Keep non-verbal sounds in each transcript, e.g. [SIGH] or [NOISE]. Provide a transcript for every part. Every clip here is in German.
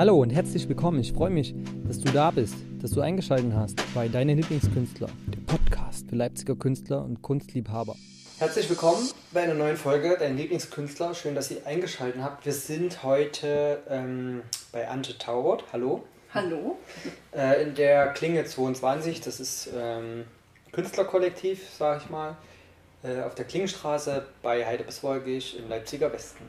Hallo und herzlich willkommen. Ich freue mich, dass du da bist, dass du eingeschaltet hast bei Deine Lieblingskünstler, der Podcast für Leipziger Künstler und Kunstliebhaber. Herzlich willkommen bei einer neuen Folge Dein Lieblingskünstler. Schön, dass ihr eingeschaltet habt. Wir sind heute ähm, bei Ante Taubert. Hallo. Hallo. Äh, in der Klinge 22. Das ist ähm, Künstlerkollektiv, sage ich mal. Äh, auf der Klingenstraße bei Heide bis Wolgig im Leipziger Westen.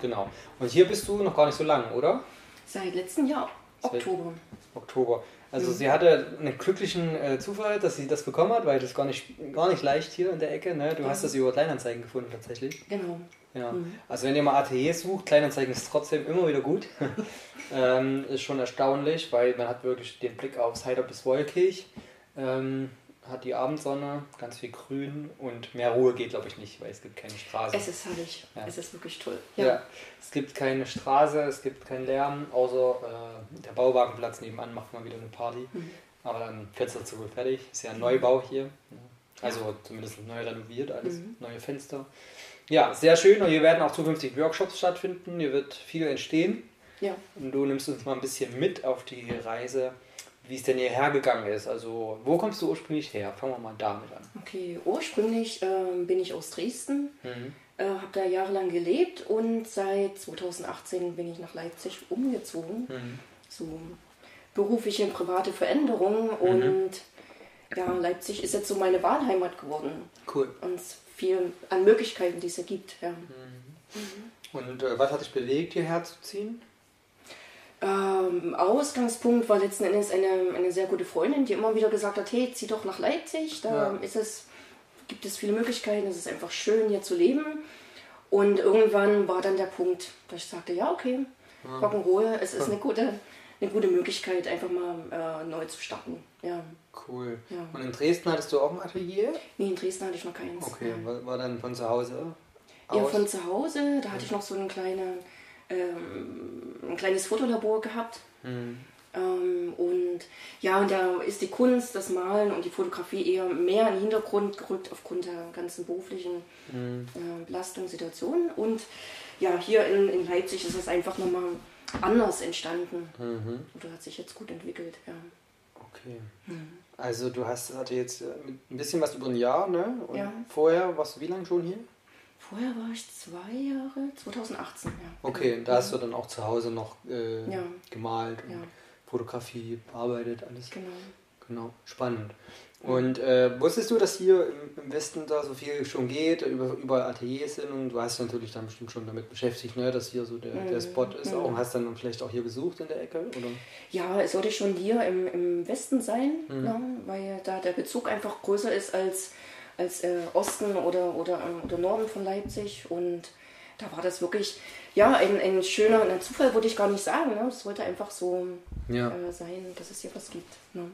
Genau. Und hier bist du noch gar nicht so lang, oder? Seit letztem Jahr, Oktober. Oktober. Also mhm. sie hatte einen glücklichen äh, Zufall, dass sie das bekommen hat, weil das gar nicht, gar nicht leicht hier in der Ecke. Ne? Du ja. hast das über Kleinanzeigen gefunden tatsächlich. Genau. Ja. Mhm. Also wenn ihr mal Atelier sucht, Kleinanzeigen ist trotzdem immer wieder gut. [LAUGHS] ähm, ist schon erstaunlich, weil man hat wirklich den Blick aufs Heider bis Wolkig. Ähm, hat die Abendsonne, ganz viel Grün und mehr Ruhe geht, glaube ich, nicht, weil es gibt keine Straße. Es ist herrlich. Ja. Es ist wirklich toll. Ja. ja. es gibt keine Straße, es gibt keinen Lärm, außer äh, der Bauwagenplatz nebenan macht mal wieder eine Party. Mhm. Aber dann fährt es zu fertig. Ist ja ein Neubau hier. Also zumindest neu renoviert, alles mhm. neue Fenster. Ja, sehr schön. Und hier werden auch zukünftig Workshops stattfinden. Hier wird viel entstehen. Ja. Und du nimmst uns mal ein bisschen mit auf die Reise wie es denn hierher gegangen ist. Also, wo kommst du ursprünglich her? Fangen wir mal damit an. Okay, ursprünglich äh, bin ich aus Dresden, mhm. äh, habe da jahrelang gelebt und seit 2018 bin ich nach Leipzig umgezogen. Mhm. So berufliche und private Veränderungen mhm. und ja, Leipzig ist jetzt so meine Wahlheimat geworden. Cool. Und viel an Möglichkeiten, die es gibt. Ja. Mhm. Und äh, was hat dich bewegt, hierher zu ziehen? Ähm, Ausgangspunkt war letzten Endes eine, eine sehr gute Freundin, die immer wieder gesagt hat, hey, zieh doch nach Leipzig, da ja. ist es, gibt es viele Möglichkeiten, es ist einfach schön hier zu leben. Und irgendwann war dann der Punkt, dass ich sagte, ja, okay, ja. Rock'n'Roll, es ist [LAUGHS] eine gute, eine gute Möglichkeit, einfach mal äh, neu zu starten. Ja. Cool. Ja. Und in Dresden hattest du auch ein Atelier? Nee, in Dresden hatte ich noch keins. Okay, war, war dann von zu Hause? Aus? Ja, von zu Hause, da hatte ich noch so eine kleine ähm, ein kleines Fotolabor gehabt. Mhm. Ähm, und ja, und da ist die Kunst, das Malen und die Fotografie eher mehr in den Hintergrund gerückt aufgrund der ganzen beruflichen mhm. äh, Belastungssituation. Und ja, hier in, in Leipzig ist es einfach nochmal anders entstanden. Mhm. Oder hat sich jetzt gut entwickelt, ja. Okay. Mhm. Also du hast hatte jetzt äh, ein bisschen was über ein Jahr, ne? Und ja. vorher warst du wie lange schon hier? Vorher war ich zwei Jahre, 2018, ja. Okay, und da hast du dann auch zu Hause noch äh, ja. gemalt und ja. Fotografie bearbeitet, alles. Genau. Genau, spannend. Und äh, wusstest du, dass hier im Westen da so viel schon geht, über, überall Ateliers sind und du hast natürlich dann bestimmt schon damit beschäftigt, ne, dass hier so der, der mhm. Spot ist mhm. auch und hast dann vielleicht auch hier gesucht in der Ecke? Oder? Ja, es sollte schon hier im, im Westen sein, mhm. ne, weil da der Bezug einfach größer ist als als äh, Osten oder, oder, ähm, oder Norden von Leipzig. Und da war das wirklich, ja, ein, ein schöner ein Zufall, würde ich gar nicht sagen. Ne? Es wollte einfach so ja. äh, sein, dass es hier was gibt. Ne?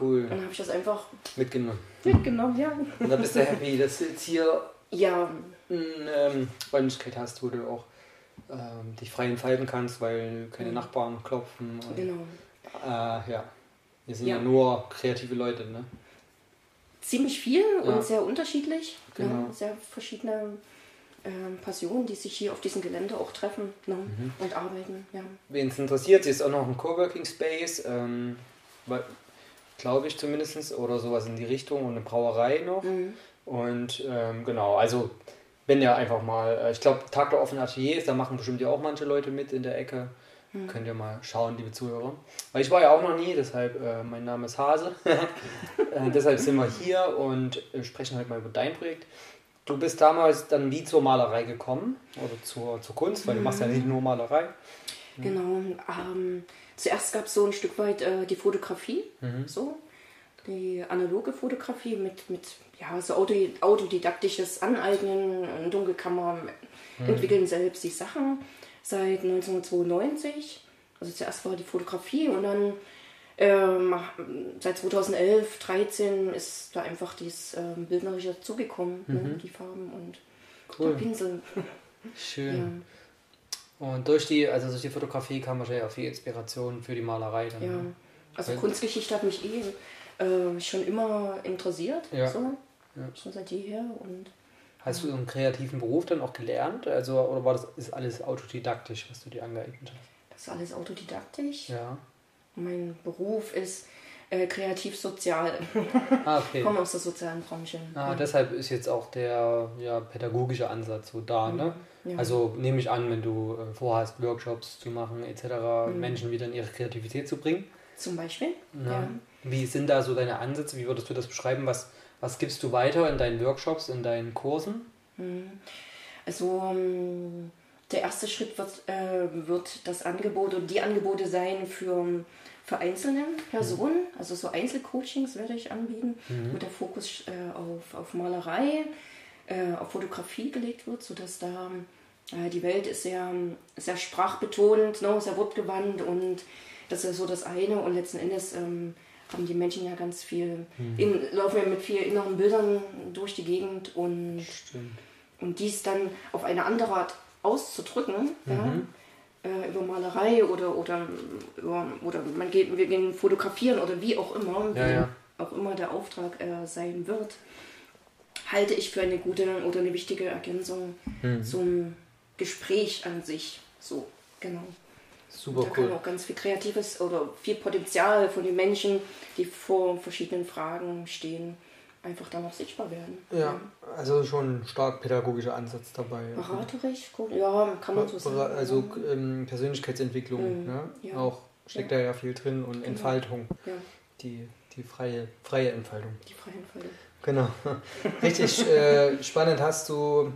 Cool. dann habe ich das einfach mitgenommen. Mitgenommen, ja. Und dann bist du happy, dass du jetzt hier ja. eine ähm, Räumlichkeit hast, wo du auch ähm, dich frei entfalten kannst, weil keine mhm. Nachbarn klopfen. Und, genau. Äh, ja. Wir sind ja. ja nur kreative Leute, ne? Ziemlich viel ja. und sehr unterschiedlich. Genau. Ne? Sehr verschiedene ähm, Passionen, die sich hier auf diesem Gelände auch treffen ne? mhm. und arbeiten. Ja. Wen es interessiert, ist auch noch ein Coworking Space, ähm, glaube ich zumindest, oder sowas in die Richtung und eine Brauerei noch. Mhm. Und ähm, genau, also wenn ihr einfach mal, äh, ich glaube, Tag der offenen Ateliers, da machen bestimmt ja auch manche Leute mit in der Ecke. Hm. Könnt ihr mal schauen, liebe Zuhörer. Weil ich war ja auch noch nie, deshalb, äh, mein Name ist Hase. [LAUGHS] äh, deshalb sind wir hier und äh, sprechen heute mal über dein Projekt. Du bist damals dann wie zur Malerei gekommen oder zur, zur Kunst, weil mhm. du machst ja nicht nur Malerei. Genau. Ähm, zuerst gab es so ein Stück weit äh, die Fotografie, mhm. so die analoge Fotografie mit, mit ja, so autodidaktisches Aneignen, Dunkelkammer, mhm. entwickeln selbst die Sachen seit 1992. Also zuerst war die Fotografie und dann ähm, seit 2011, 13 ist da einfach dieses ähm, Bildnerische dazugekommen, ne, mhm. ne, die Farben und cool. der Pinsel. [LAUGHS] Schön. Ja. Und durch die, also durch die Fotografie kam wahrscheinlich auch viel Inspiration für die Malerei. Dann, ja, ne? also Kunstgeschichte hat mich eh äh, schon immer interessiert, ja. so. Ja. schon seit jeher und Hast du einen kreativen Beruf dann auch gelernt? Also, oder war das ist alles autodidaktisch, was du dir angeeignet hast? Das ist alles autodidaktisch. Ja. Mein Beruf ist äh, kreativ-sozial. [LAUGHS] Ah, okay. Ich komme aus der sozialen Branche. Ah, ja. deshalb ist jetzt auch der ja, pädagogische Ansatz so da, ne? Ja. Also nehme ich an, wenn du äh, vorhast, Workshops zu machen etc., Mhm. Menschen wieder in ihre Kreativität zu bringen. Zum Beispiel. Ja. Ja. Wie sind da so deine Ansätze? Wie würdest du das beschreiben? Was, was gibst du weiter in deinen Workshops, in deinen Kursen? Also ähm, der erste Schritt wird, äh, wird das Angebot und die Angebote sein für, für einzelne Personen. Also so Einzelcoachings werde ich anbieten, wo der Fokus äh, auf, auf Malerei, äh, auf Fotografie gelegt wird, sodass da äh, die Welt ist sehr, sehr sprachbetont, ne, sehr wortgewandt und das ist so das eine und letzten Endes ähm, haben die Menschen ja ganz viel, in, laufen ja mit vielen inneren Bildern durch die Gegend und Stimmt. und dies dann auf eine andere Art auszudrücken, ja, äh, über Malerei oder, oder, über, oder man geht, wir gehen fotografieren oder wie auch immer, Ja, wie ja. auch immer der Auftrag äh, sein wird, halte ich für eine gute oder eine wichtige Ergänzung Mhm. zum Gespräch an sich. So, genau. Super da kann cool. auch ganz viel Kreatives oder viel Potenzial von den Menschen, die vor verschiedenen Fragen stehen, einfach dann auch sichtbar werden. Ja, also schon ein stark pädagogischer Ansatz dabei. Beraterisch, gut, ja, kann man so sagen. Also ähm, Persönlichkeitsentwicklung, Mhm, ne? ja. auch steckt da ja viel drin und Entfaltung, ja, die, die freie, freie Entfaltung. die freie Entfaltung. Genau. [LAUGHS] Richtig äh, spannend hast du,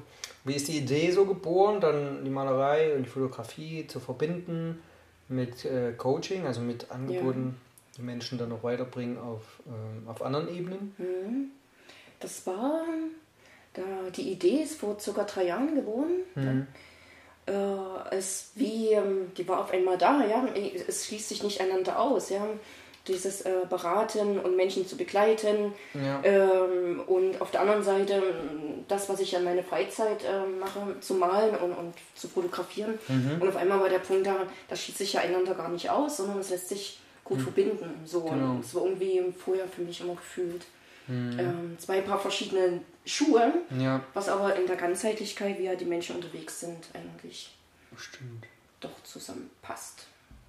wie ist die Idee so geboren, dann die Malerei und die Fotografie zu verbinden mit äh, Coaching, also mit Angeboten, die Menschen dann noch weiterbringen auf, ähm, auf anderen Ebenen. Mhm. Das war, da die Idee ist vor circa drei Jahren geboren. Mhm. Äh, es wie, ähm, die war auf einmal da, ja. Es schließt sich nicht einander aus, ja. Dieses äh, Beraten und Menschen zu begleiten. Ja. Ähm, und auf der anderen Seite das, was ich an meine Freizeit ähm, mache, zu malen und, und zu fotografieren. Mhm. Und auf einmal war der Punkt da, das schließt sich ja einander gar nicht aus, sondern es lässt sich gut verbinden. So, Mhm. Genau. es war irgendwie vorher für mich immer gefühlt. Mhm. Ähm, zwei Paar verschiedene Schuhe, ja, was aber in der Ganzheitlichkeit, wie ja die Menschen unterwegs sind, eigentlich stimmt. doch zusammenpasst.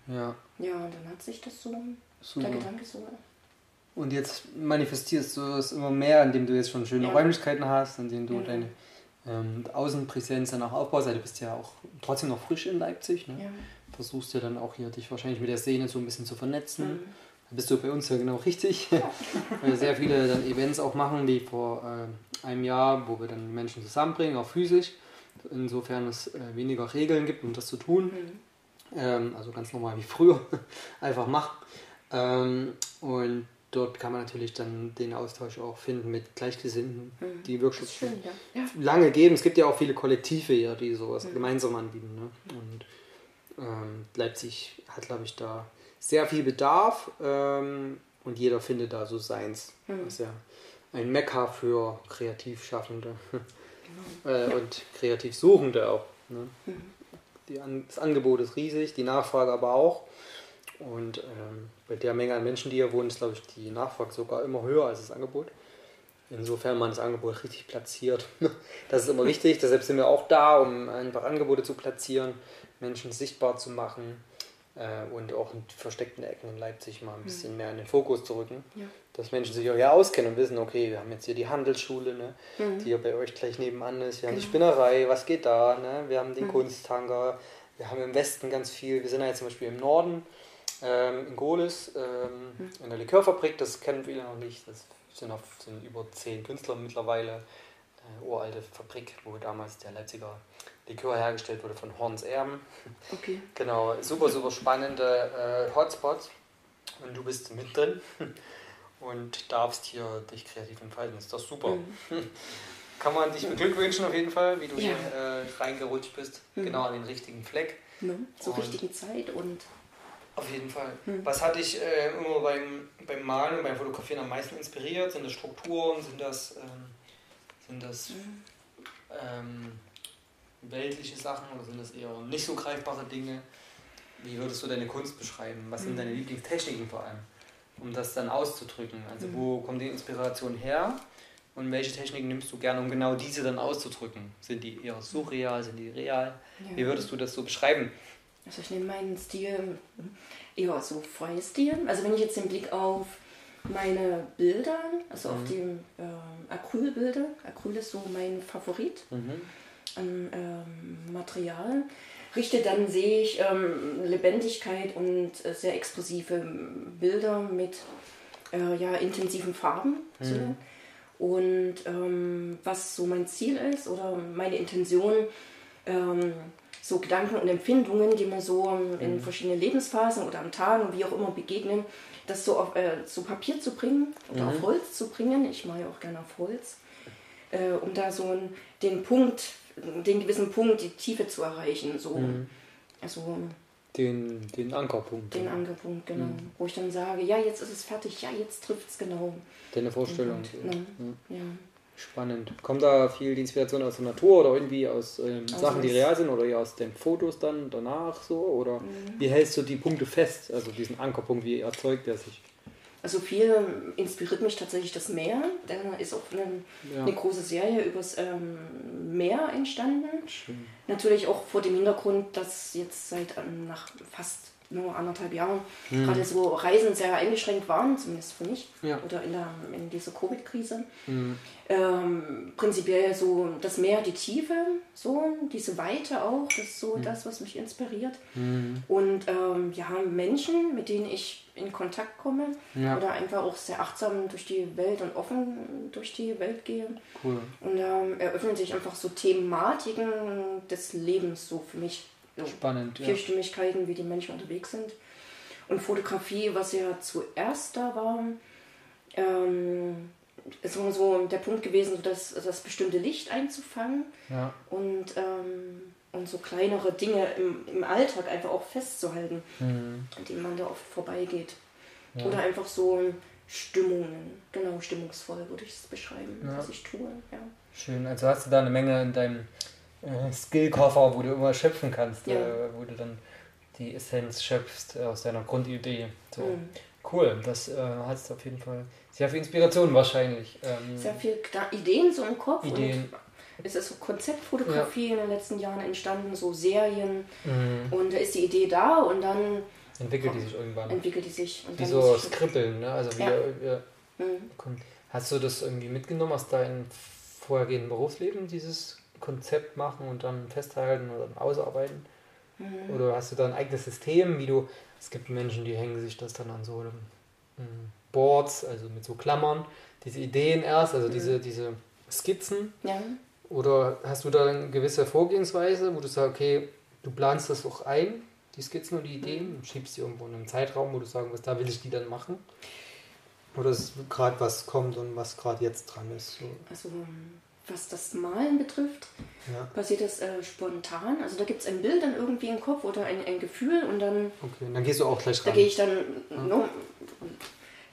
Ja, Ja, und dann hat sich das so, super. der Gedanke so. Und jetzt manifestierst du es immer mehr, indem du jetzt schon schöne Ja. Räumlichkeiten hast, indem du Ja. deine ähm, Außenpräsenz dann auch aufbaust. Also du bist ja auch trotzdem noch frisch in Leipzig. Ne? Ja. Versuchst ja dann auch hier dich wahrscheinlich mit der Szene so ein bisschen zu vernetzen. Mhm. Da bist du bei uns ja genau richtig. [LAUGHS] Weil wir sehr viele dann Events auch machen, wie vor äh, einem Jahr, wo wir dann Menschen zusammenbringen, auch physisch. Insofern es äh, weniger Regeln gibt, um das zu tun. Mhm. Ähm, also ganz normal wie früher. [LAUGHS] Einfach machen. Ähm, und dort kann man natürlich dann den Austausch auch finden mit Gleichgesinnten, Mhm. die Workshops schön, ja. ja. lange geben. Es gibt ja auch viele Kollektive hier, die sowas Mhm. gemeinsam anbieten. Ne? Und ähm, Leipzig hat, glaube ich, da sehr viel Bedarf ähm, und jeder findet da so seins. Mhm. Das ist ja ein Mekka für Kreativschaffende Genau. [LAUGHS] äh, und Kreativsuchende auch. Ne? Mhm. An das Angebot ist riesig, die Nachfrage aber auch. Und ähm, bei der Menge an Menschen, die hier wohnen, ist, glaube ich, die Nachfrage sogar immer höher als das Angebot. Insofern man das Angebot richtig platziert. [LAUGHS] Das ist immer wichtig, deshalb sind wir auch da, um einfach Angebote zu platzieren, Menschen sichtbar zu machen äh, und auch in versteckten Ecken in Leipzig mal ein bisschen mehr in den Fokus zu rücken. Ja. Dass Menschen sich auch hier auskennen und wissen, okay, wir haben jetzt hier die Handelsschule, ne, Mhm. die hier bei euch gleich nebenan ist, wir haben die Genau. Spinnerei, was geht da, ne? wir haben den Mhm. Kunsthangar, wir haben im Westen ganz viel, wir sind ja jetzt zum Beispiel im Norden, ähm, in Gohlis, ähm, Mhm. in der Likörfabrik, das kennen viele noch nicht, das sind, auf, sind über zehn Künstler mittlerweile, äh, uralte Fabrik, wo damals der Leipziger Likör hergestellt wurde von Horns Erben. Okay. [LAUGHS] Genau, super, super spannende äh, Hotspots und du bist mittendrin [LAUGHS] und darfst hier dich kreativ entfalten, ist doch super. Mhm. [LAUGHS] Kann man dich beglückwünschen auf jeden Fall, wie du Ja. hier äh, reingerutscht bist, Mhm. genau an den richtigen Fleck. Ne? Zur Und- richtigen Zeit und Auf jeden Fall. Mhm. Was hat dich äh, immer beim, beim Malen und beim Fotografieren am meisten inspiriert? Sind das Strukturen? Sind das, ähm, sind das Mhm. ähm, weltliche Sachen oder sind das eher nicht so greifbare Dinge? Wie würdest du deine Kunst beschreiben? Was sind Mhm. deine Lieblingstechniken vor allem, um das dann auszudrücken? Also Mhm. wo kommt die Inspiration her? Und welche Techniken nimmst du gerne, um genau diese dann auszudrücken? Sind die eher surreal, sind die real? Wie ja. würdest du das so beschreiben? Also ich nehme meinen Stil eher so freie Stil. Also wenn ich jetzt den Blick auf meine Bilder, also mhm. auf die äh, Acrylbilder, Acryl ist so mein Favorit mhm. an ähm, Material, richte, dann sehe ich ähm, Lebendigkeit und äh, sehr explosive Bilder mit äh, ja, intensiven Farben. Mhm. So. Und ähm, was so mein Ziel ist oder meine Intention, ähm, so Gedanken und Empfindungen, die mir so ähm, in mhm. verschiedenen Lebensphasen oder am Tag wie auch immer begegnen, das so auf äh, zu Papier zu bringen oder mhm. auf Holz zu bringen. Ich mache ja auch gerne auf Holz, äh, um da so einen, den Punkt, den gewissen Punkt, die Tiefe zu erreichen. So. Mhm. Also den, den Ankerpunkt. Den Ankerpunkt, genau. Mhm. Wo ich dann sage, ja, jetzt ist es fertig, ja, jetzt trifft es genau. Deine Vorstellung. Und, ja. ja. Spannend. Kommt da viel die Inspiration aus der Natur oder irgendwie aus ähm, also Sachen, die real sind oder eher aus den Fotos dann danach so? Oder mhm. wie hältst du die Punkte fest? Also diesen Ankerpunkt, wie erzeugt er sich? Also viel inspiriert mich tatsächlich das Meer. Da ist auch eine, ja. eine große Serie übers ähm, Meer entstanden. Schön. Natürlich auch vor dem Hintergrund, dass jetzt seit ähm, nach fast nur anderthalb Jahren mhm. gerade so Reisen sehr eingeschränkt waren, zumindest für mich, ja. oder in, der, in dieser Covid-Krise. Mhm. Ähm, prinzipiell so das Meer, die Tiefe, so diese Weite auch, das ist so mhm. das, was mich inspiriert. Mhm. Und ähm, ja, Menschen, mit denen ich in Kontakt komme ja. oder einfach auch sehr achtsam durch die Welt und offen durch die Welt gehe. Cool. Und da ähm, eröffnen sich einfach so Thematiken des Lebens so für mich Spannend, ja. Vierstimmigkeiten, wie die Menschen unterwegs sind. Und Fotografie, was ja zuerst da war, ähm, ist immer so der Punkt gewesen, das, das bestimmte Licht einzufangen ja. und, ähm, und so kleinere Dinge im, im Alltag einfach auch festzuhalten, mhm. an denen man da oft vorbeigeht. Ja. Oder einfach so Stimmungen, genau, stimmungsvoll würde ich es beschreiben, ja. was ich tue. Ja. Schön, also hast du da eine Menge in deinem äh, Skillkoffer, wo du immer schöpfen kannst, ja. äh, wo du dann die Essenz schöpfst äh, aus deiner Grundidee. So. Mhm. Cool, das äh, hast du auf jeden Fall sehr viel Inspiration wahrscheinlich. Ähm, sehr viele Ideen so im Kopf. Ideen. es ist so Konzeptfotografie ja. in den letzten Jahren entstanden, so Serien. Mhm. Und da ist die Idee da und dann entwickelt die sich irgendwann. Entwickelt die sich. wie so Skribbeln, ne? Also wie ja. wir, mhm. Hast du das irgendwie mitgenommen aus deinem vorhergehenden Berufsleben, dieses Konzept machen und dann festhalten oder dann ausarbeiten? Mhm. Oder hast du da ein eigenes System, wie du, es gibt Menschen, die hängen sich das dann an so ähm, Boards, also mit so Klammern, diese Ideen erst, also mhm. diese, diese Skizzen. Ja. Oder hast du da eine gewisse Vorgehensweise, wo du sagst, okay, du planst das auch ein, die Skizzen und die Ideen, mhm. schiebst die irgendwo in einen Zeitraum, wo du sagen wirst, da will ich die dann machen? Oder ist gerade was kommt und was gerade jetzt dran ist? So. Also was das Malen betrifft, ja. passiert das äh, spontan. Also da gibt es ein Bild dann irgendwie im Kopf oder ein, ein Gefühl und dann. Okay, dann gehst du auch gleich rein. Da gehe ich dann ja. no,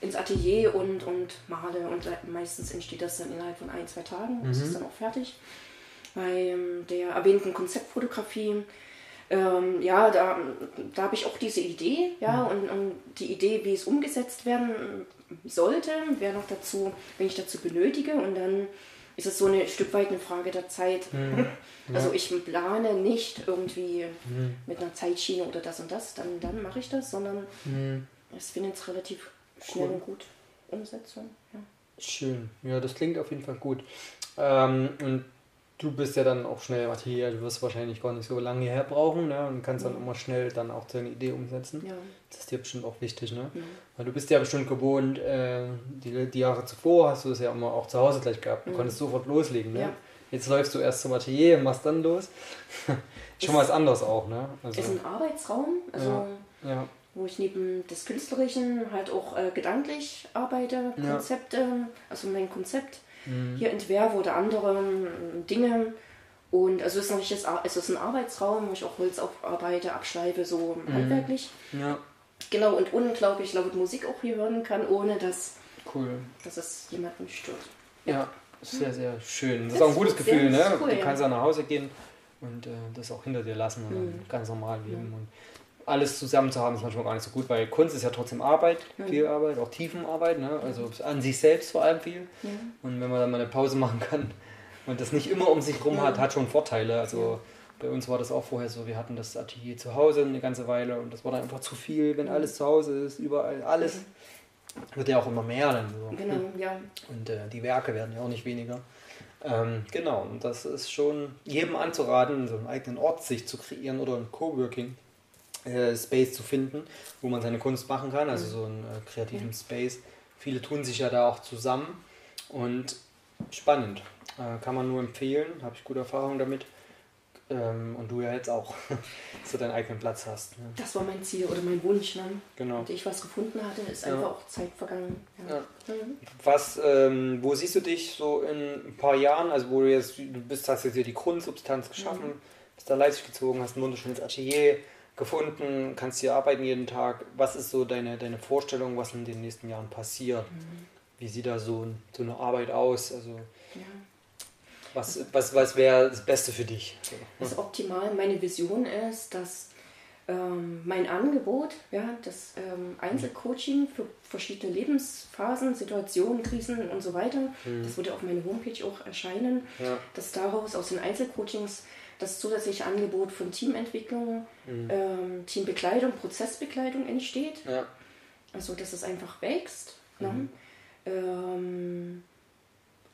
ins Atelier und, und male und meistens entsteht das dann innerhalb von ein, zwei Tagen. Mhm. Das ist dann auch fertig. Bei ähm, der erwähnten Konzeptfotografie, ähm, ja, da, da habe ich auch diese Idee, ja, mhm. und, und die Idee, wie es umgesetzt werden sollte, wäre noch dazu, wenn ich dazu benötige und dann ist es so ein Stück weit eine Frage der Zeit. [LAUGHS] Mhm. Also ich plane nicht irgendwie mhm. mit einer Zeitschiene oder das und das, dann, dann mache ich das, sondern mhm. es findet es relativ schnell cool. und gut Umsetzung. Ja. Schön, ja, das klingt auf jeden Fall gut. Ähm, und du bist ja dann auch schnell im Atelier, du wirst wahrscheinlich gar nicht so lange hierher brauchen ne? und kannst dann immer schnell dann auch deine Idee umsetzen. Ja. Das ist dir bestimmt auch wichtig, ne? Ja. Weil du bist ja bestimmt gewohnt, äh, die, die Jahre zuvor hast du es ja immer auch zu Hause gleich gehabt. Du mhm. konntest sofort loslegen, ne? Ja. Jetzt läufst du erst zum Atelier und machst dann los. [LAUGHS] Schon was anderes auch, ne? Also, ist ein Arbeitsraum, also ja. wo ich neben des Künstlerischen halt auch äh, gedanklich arbeite, Konzepte, also mein Konzept mhm. hier entwerfe oder andere ähm, Dinge. Und also es ist es ist ein Arbeitsraum, wo ich auch Holz aufarbeite, abschleife, so mhm. handwerklich. Ja. Genau, und unglaublich laut Musik auch hier hören kann, ohne dass, cool. dass es jemanden stört. Ja, ja sehr, sehr schön. Das, das ist auch ein gutes Gefühl, ne? Cool, du kannst ja nach Hause gehen und äh, das auch hinter dir lassen und mhm. ganz normal leben. Und alles zusammen zu haben, ist manchmal gar nicht so gut, weil Kunst ist ja trotzdem Arbeit, mhm. viel Arbeit, auch Tiefenarbeit, ne? also an sich selbst vor allem viel. Ja. Und wenn man dann mal eine Pause machen kann [LAUGHS] und das nicht immer um sich rum ja. hat, hat schon Vorteile. Also Bei uns war das auch vorher so, wir hatten das Atelier zu Hause eine ganze Weile und das war dann einfach zu viel, wenn alles zu Hause ist, überall alles. Wird ja auch immer mehr dann so. Genau, ja. Und äh, die Werke werden ja auch nicht weniger. Ähm, genau, und das ist schon jedem anzuraten, so einen eigenen Ort sich zu kreieren oder einen Coworking. Äh, Space zu finden, wo man seine Kunst machen kann, also so einen äh, kreativen Space. Viele tun sich ja da auch zusammen und spannend. Äh, kann man nur empfehlen, habe ich gute Erfahrungen damit. Ähm, und du ja jetzt auch, [LAUGHS] dass du deinen eigenen Platz hast. Ne? Das war mein Ziel oder mein Wunsch. Ne? Genau. Und ich was gefunden hatte, ist Ja. einfach auch Zeit vergangen. Ja. Mhm. Was, ähm, wo siehst du dich so in ein paar Jahren? Also wo du jetzt, du bist, hast jetzt hier die Grundsubstanz geschaffen, Mhm. bist da Leipzig gezogen, hast ein wunderschönes Atelier gefunden, kannst hier arbeiten jeden Tag. Was ist so deine, deine Vorstellung, was in den nächsten Jahren passiert? Mhm. Wie sieht da so, so eine Arbeit aus? Also Ja. was, was, was wäre das Beste für dich? Das optimal, meine Vision ist, dass ähm, mein Angebot, ja, das ähm, Einzelcoaching für verschiedene Lebensphasen, Situationen, Krisen und so weiter, das würde auf meiner Homepage auch erscheinen, Ja. dass daraus aus den Einzelcoachings das zusätzliche Angebot von Teamentwicklung, ähm, Teambekleidung, Prozessbekleidung entsteht. Ja. Also, dass es einfach wächst. Ne? Ähm,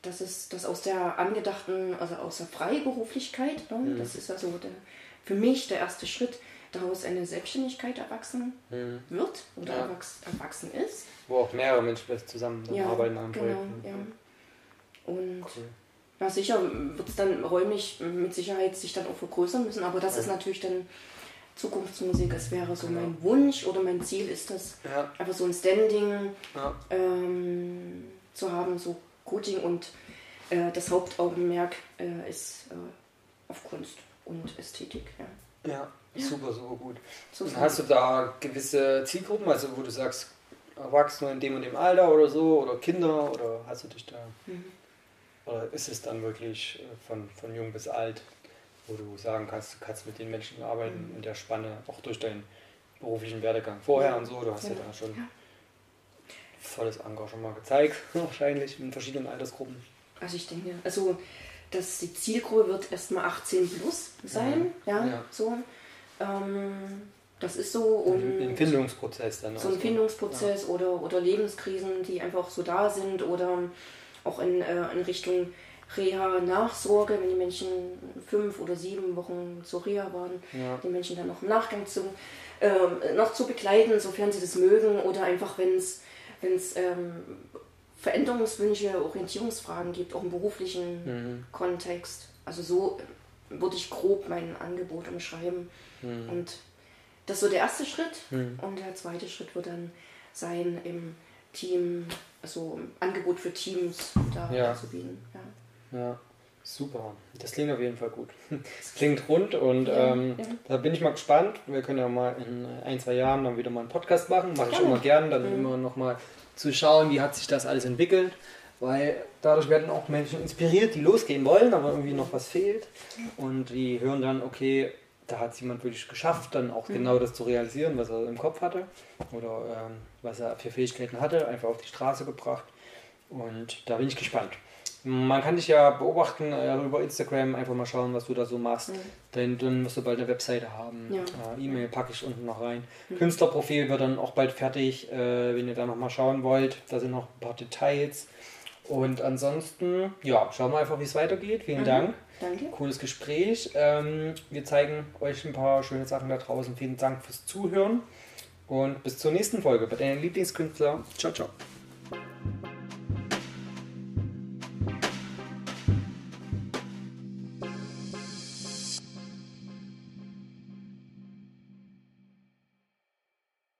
das ist das aus der angedachten, also aus der Freiberuflichkeit, ne? das ist also der, für mich der erste Schritt, daraus eine Selbstständigkeit erwachsen wird oder Ja. erwachs, erwachsen ist. Wo auch mehrere Menschen vielleicht zusammen dann arbeiten an genau, Projekt. ja. Und Cool. Ja, sicher wird es dann räumlich mit Sicherheit sich dann auch vergrößern müssen, aber das Ja. ist natürlich dann Zukunftsmusik. Es wäre so Genau. mein Wunsch oder mein Ziel ist das, Ja, einfach so ein Standing ja, ähm, zu haben, so Coaching und äh, das Hauptaugenmerk äh, ist äh, auf Kunst und Ästhetik. Ja. ja, super, super gut. So hast du da gewisse Zielgruppen, also wo du sagst, Erwachsene in dem und dem Alter oder so, oder Kinder, oder hast du dich da, Mhm. Oder ist es dann wirklich äh, von, von jung bis alt, wo du sagen kannst, du kannst mit den Menschen arbeiten in der Spanne, auch durch deinen beruflichen Werdegang vorher Mhm. Ja. und so, du hast ja, Ja. da schon Ja. volles Engagement gezeigt, [LAUGHS] wahrscheinlich in verschiedenen Altersgruppen. Also ich denke, also dass die Zielgruppe wird erstmal 18 plus sein, Mhm. ja, Ja. so. Ähm, das ist so und Im Findungsprozess dann. so auch ein Findungsprozess oder, oder Lebenskrisen, die einfach so da sind oder auch in, äh, in Richtung Reha, Nachsorge, wenn die Menschen fünf oder sieben Wochen zur Reha waren, Ja. die Menschen dann noch im Nachgang zu, ähm, noch zu begleiten, sofern sie das mögen oder einfach wenn es ähm, Veränderungswünsche, Orientierungsfragen gibt, auch im beruflichen Mhm. Kontext. Also so würde ich grob mein Angebot umschreiben. Mhm. Und das ist so der erste Schritt. Mhm. Und der zweite Schritt wird dann sein, im Team, also im Angebot für Teams da Ja. zu bieten. Ja. Ja, super. Das klingt auf jeden Fall gut. [LAUGHS] Es klingt rund und Ja, ähm, ja. da bin ich mal gespannt. Wir können ja mal in ein, zwei Jahren dann wieder mal einen Podcast machen. Mache ich immer gern, dann Mhm. immer noch mal zu schauen, wie hat sich das alles entwickelt. Weil dadurch werden auch Menschen inspiriert, die losgehen wollen, aber irgendwie noch was fehlt. Und die hören dann, okay, da hat es jemand wirklich geschafft, dann auch Mhm. genau das zu realisieren, was er im Kopf hatte oder ähm, was er für Fähigkeiten hatte, einfach auf die Straße gebracht. Und da bin ich gespannt. Man kann dich ja beobachten äh, über Instagram, einfach mal schauen, was du da so machst. Mhm. Dann, dann wirst du bald eine Webseite haben. Ja. Äh, E-Mail packe ich unten noch rein. Mhm. Künstlerprofil wird dann auch bald fertig, äh, wenn ihr da nochmal schauen wollt. Da sind noch ein paar Details. Und ansonsten, ja, schauen wir einfach, wie es weitergeht. Vielen Mhm. Dank. Danke. Cooles Gespräch. Ähm, wir zeigen euch ein paar schöne Sachen da draußen. Vielen Dank fürs Zuhören. Und bis zur nächsten Folge bei deinem Lieblingskünstler. Ciao, ciao.